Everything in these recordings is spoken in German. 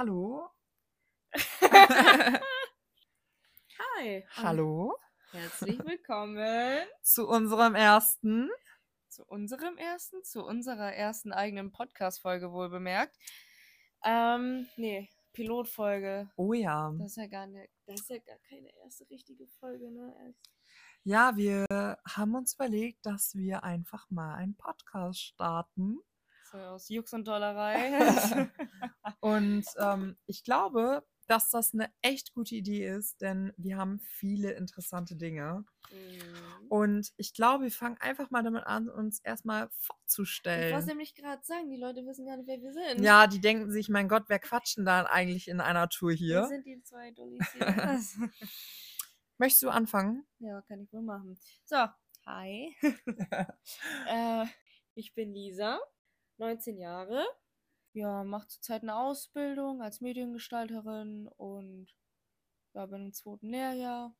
Hallo. Hi. Hallo. Herzlich willkommen Zu unserem ersten. zu unserem ersten, zu unserer ersten eigenen Podcast-Folge wohl bemerkt. Ähm, nee, Pilotfolge. Oh ja. Das ist ja gar nicht, das ist ja gar keine erste richtige Folge, ne? Ja, wir haben uns überlegt, dass wir einfach mal einen Podcast starten. So aus Jux und Dollerei. Und ähm, ich glaube, dass das eine echt gute Idee ist, denn wir haben viele interessante Dinge. Mhm. Und ich glaube, wir fangen einfach mal damit an, uns erstmal Ich wollte vorzustellen. nämlich gerade sagen, die Leute wissen gar nicht, wer wir sind. Ja, die denken sich, mein Gott, wer quatschen da eigentlich in einer Tour Wir hier? sind die zwei Dullis hier. Möchtest du anfangen? ja, kann ich wohl machen. So, hi. Äh, ich bin Lisa, 19 Jahre. Ja, mache zurzeit eine Ausbildung als Mediengestalterin und ja, bin im zweiten Lehrjahr.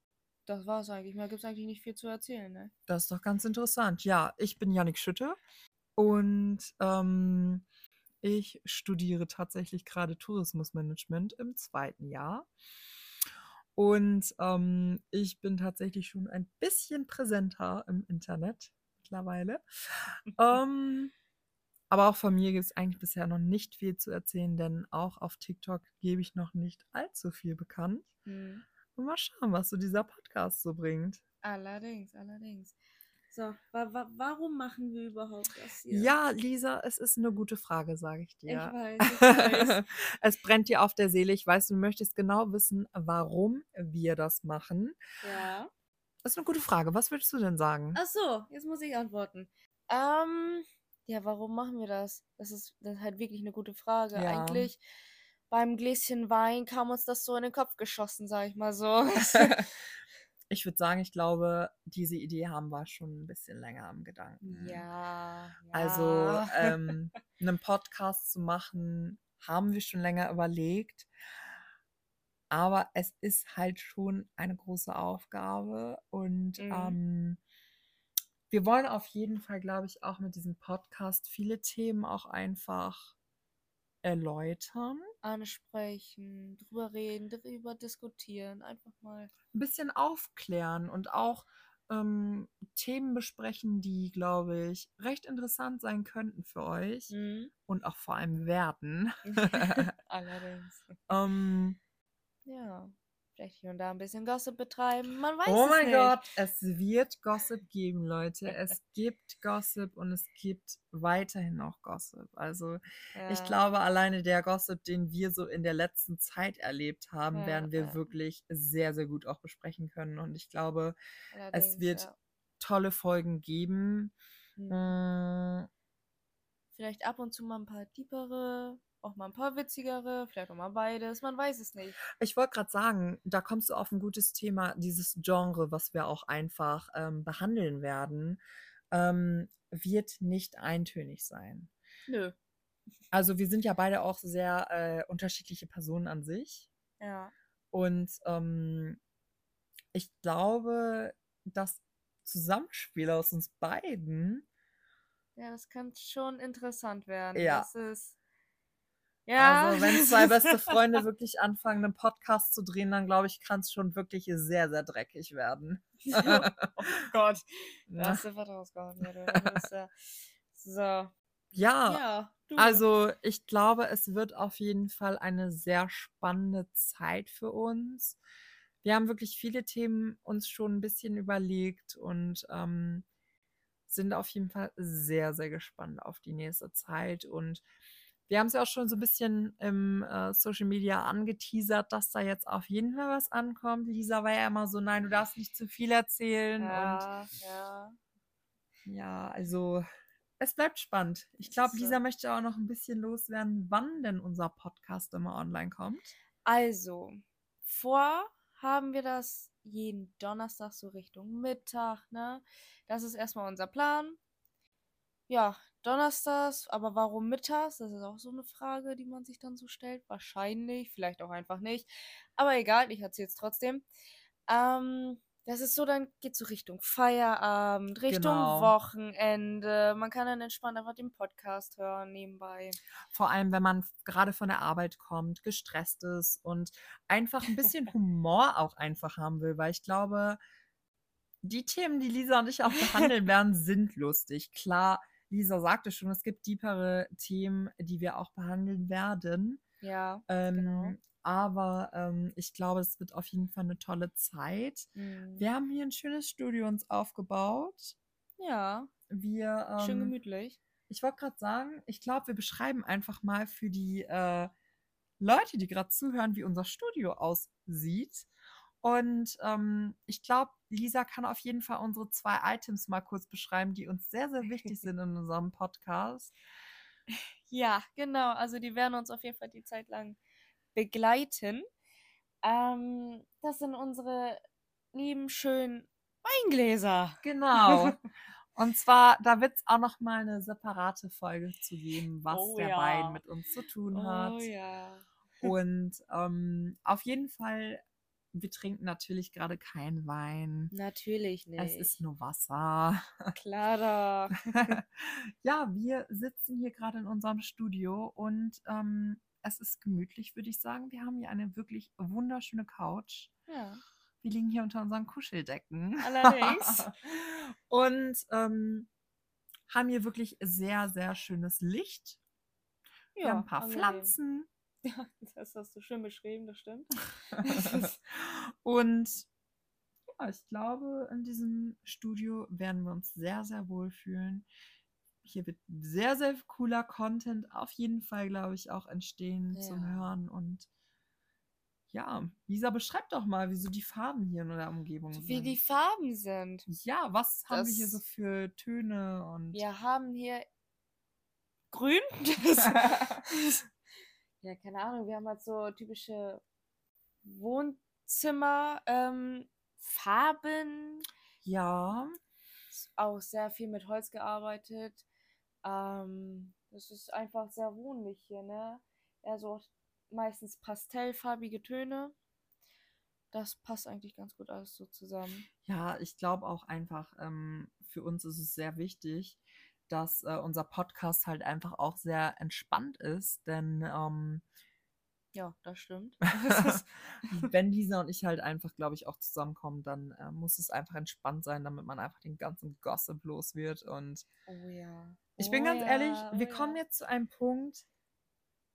Das war's eigentlich. Mehr gibt's eigentlich nicht viel zu erzählen, ne? Das ist doch ganz interessant. Ja, ich bin Yannick Schütte und ähm, ich studiere tatsächlich gerade Tourismusmanagement im zweiten Jahr. Und ähm, ich bin tatsächlich schon ein bisschen präsenter im Internet mittlerweile. ähm, aber auch von mir gibt es eigentlich bisher noch nicht viel zu erzählen, denn auch auf TikTok gebe ich noch nicht allzu viel bekannt. Hm. Und mal schauen, was so dieser Podcast so bringt. Allerdings, allerdings. So, wa wa warum machen wir überhaupt das hier? Ja, Lisa, es ist eine gute Frage, sage ich ich dir. weiß, ich weiß. es brennt dir auf der Seele. Ich weiß, du möchtest genau wissen, warum wir das machen. ja. Das ist eine gute Frage. Was würdest du denn sagen? Ach so, jetzt muss ich antworten. Ähm, ja, warum machen wir das? Das ist, das ist halt wirklich eine gute Frage. Ja. Eigentlich beim Gläschen Wein kam uns das so in den Kopf geschossen, sag ich mal so. ich würde sagen, ich glaube, diese Idee haben wir schon ein bisschen länger am Gedanken. ja, ja. Also ähm, einen Podcast zu machen, haben wir schon länger überlegt. Aber es ist halt schon eine große Aufgabe und Mhm. ähm, wir wollen auf jeden Fall, glaube ich, auch mit diesem Podcast viele Themen auch einfach erläutern, ansprechen, drüber reden, drüber diskutieren, einfach mal. ein bisschen aufklären und auch ähm, Themen besprechen, die, glaube ich, recht interessant sein könnten für euch Mhm. und auch vor allem werden. Allerdings. ähm, Ja. Vielleicht hier und da ein bisschen Gossip betreiben. Man weiß Oh es mein nicht. Gott, es wird Gossip geben, Leute. Es gibt Gossip und es gibt weiterhin noch Gossip. Also ich Ja. glaube, alleine der Gossip, den wir so in der letzten Zeit erlebt haben, Ja, werden wir ja. wirklich sehr, sehr gut auch besprechen können. Und ich glaube, es Allerdings, wird ja. tolle Folgen geben. Mhm. Mm, Vielleicht ab und zu mal ein paar tiefere, auch mal ein paar witzigere, vielleicht auch mal beides. Man weiß es nicht. Ich wollte gerade sagen, da kommst du auf ein gutes Thema, dieses Genre, was wir auch einfach ähm, behandeln werden, ähm, wird nicht eintönig sein. Nö. Also wir sind ja beide auch sehr äh, unterschiedliche Personen an sich. Ja. Und ähm, ich glaube, das Zusammenspiel aus uns beiden, Ja, das kann schon interessant werden. Ja. Das ist. Ja. also wenn zwei beste Freunde wirklich anfangen, einen Podcast zu drehen, dann glaube ich, kann es schon wirklich sehr, sehr dreckig werden. oh Gott. Ja, hast du was rausgehauen. Ja, So. ja Ja, also ich glaube, es wird auf jeden Fall eine sehr spannende Zeit für uns. Wir haben wirklich viele Themen uns schon ein bisschen überlegt und ähm, sind auf jeden Fall sehr, sehr gespannt auf die nächste Zeit. Und wir haben es ja auch schon so ein bisschen im äh, Social Media angeteasert, dass da jetzt auf jeden Fall was ankommt. Lisa war ja immer so, nein, du darfst nicht zu viel erzählen. Ja, ja. Und ja, also es bleibt spannend. Ich glaube, ist so. Lisa möchte auch noch ein bisschen loswerden, wann denn unser Podcast immer online kommt. Also, vor haben wir das jeden Donnerstag so Richtung Mittag, ne? Das ist erstmal unser Plan. Ja, Donnerstags, aber warum mittags? Das ist auch so eine Frage, die man sich dann so stellt. Wahrscheinlich, vielleicht auch einfach nicht. Aber egal, ich erzähle es trotzdem. Ähm, das ist so, dann geht so Richtung Feierabend, Richtung Genau. Wochenende. Man kann dann entspannt einfach den Podcast hören nebenbei. Vor allem, wenn man gerade von der Arbeit kommt, gestresst ist und einfach ein bisschen Humor auch einfach haben will, weil ich glaube, die Themen, die Lisa und ich auch behandeln werden, sind lustig. Klar, Lisa sagte schon, es gibt tiefere Themen, die wir auch behandeln werden. Ja, Ähm, genau. Aber ähm, ich glaube, es wird auf jeden Fall eine tolle Zeit. Mhm. Wir haben hier ein schönes Studio uns aufgebaut. Ja, Wir, schön ähm, gemütlich. ich wollte gerade sagen, ich glaube, wir beschreiben einfach mal für die äh, Leute, die gerade zuhören, wie unser Studio aussieht. Und ähm, ich glaube, Lisa kann auf jeden Fall unsere zwei Items mal kurz beschreiben, die uns sehr, sehr wichtig sind in unserem Podcast. Ja, genau. Also die werden uns auf jeden Fall die Zeit lang begleiten. Ähm, das sind unsere lieben, schönen Weingläser. Genau. Und zwar, da wird es auch noch mal eine separate Folge zu geben, was Oh der ja. Wein mit uns zu tun hat. Oh ja. Und ähm, auf jeden Fall, wir trinken natürlich gerade keinen Wein. Natürlich nicht. Es ist nur Wasser. klar doch. ja, wir sitzen hier gerade in unserem Studio und ähm, es ist gemütlich, würde ich sagen. Wir haben hier eine wirklich wunderschöne Couch. Ja. Wir liegen hier unter unseren Kuscheldecken. Allerdings. und ähm, haben hier wirklich sehr, sehr schönes Licht. Wir haben ein paar angenehm. Pflanzen. Ja, das hast du schön beschrieben, das stimmt. und ja, ich glaube, in diesem Studio werden wir uns sehr, sehr wohl fühlen. Hier wird sehr, sehr cooler Content auf jeden Fall, glaube ich, auch entstehen zum Ja. Hören. Und ja, Lisa, beschreib doch mal, wieso die Farben hier in der Umgebung Wie sind. die Farben sind. ja, was haben wir hier so Das- für Töne und Wir haben hier grün. ja, keine Ahnung. Wir haben halt so typische Wohnzimmer, ähm, Farben. ja, Ist auch sehr viel mit Holz gearbeitet. Ähm, das ist einfach sehr wohnlich hier, ne? Also meistens pastellfarbige Töne. Das passt eigentlich ganz gut alles so zusammen. Ja, ich glaube auch einfach, ähm, für uns ist es sehr wichtig, dass äh, unser Podcast halt einfach auch sehr entspannt ist, denn ähm, Ja, das stimmt. wenn Lisa und ich halt einfach, glaube ich, auch zusammenkommen, dann äh, muss es einfach entspannt sein, damit man einfach den ganzen Gossip los wird. Und Oh ja. ich bin Oh ganz ja, ehrlich, oh wir kommen ja. jetzt zu einem Punkt,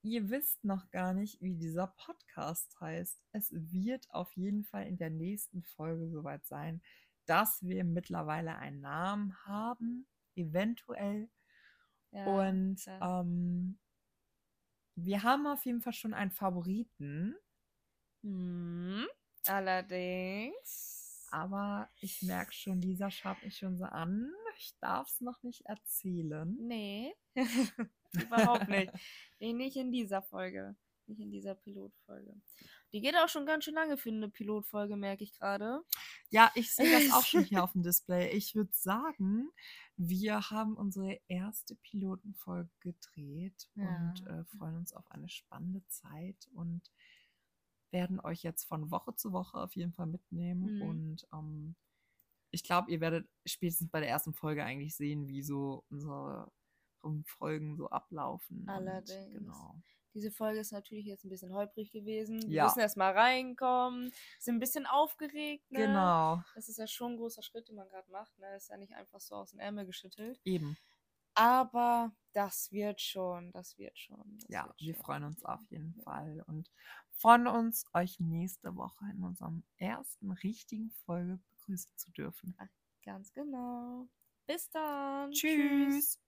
ihr wisst noch gar nicht, wie dieser Podcast heißt. Es wird auf jeden Fall in der nächsten Folge soweit sein, dass wir mittlerweile einen Namen haben, eventuell. Ja, Und ähm, wir haben auf jeden Fall schon einen Favoriten, Hm, allerdings. aber ich merke schon, Lisa schaut mich schon so an. Ich darf es noch nicht erzählen. Nee, überhaupt nicht. Nee, nicht in dieser Folge. Nicht in dieser Pilotfolge. Die geht auch schon ganz schön lange für eine Pilotfolge, merke ich gerade. Ja, ich sehe das auch schon hier auf dem Display. Ich würde sagen, wir haben unsere erste Pilotenfolge gedreht und Ja. äh, freuen uns auf eine spannende Zeit und werden euch jetzt von Woche zu Woche auf jeden Fall mitnehmen. Mhm. Und ähm, ich glaube, ihr werdet spätestens bei der ersten Folge eigentlich sehen, wie so unsere Folgen so ablaufen. Allerdings. Und genau. Diese Folge ist natürlich jetzt ein bisschen holprig gewesen. Wir Ja. müssen erstmal reinkommen, sind ein bisschen aufgeregt. Ne? Genau, Das ist ja schon ein großer Schritt, den man gerade macht. Ne? Ist ja nicht einfach so aus dem Ärmel geschüttelt. eben. Aber das wird schon, das wird schon. Das Ja, wird wir schon. freuen uns auf jeden. Fall und freuen uns, euch nächste Woche in unserem ersten richtigen Folge begrüßen zu dürfen. Ganz genau. Bis dann. Tschüss.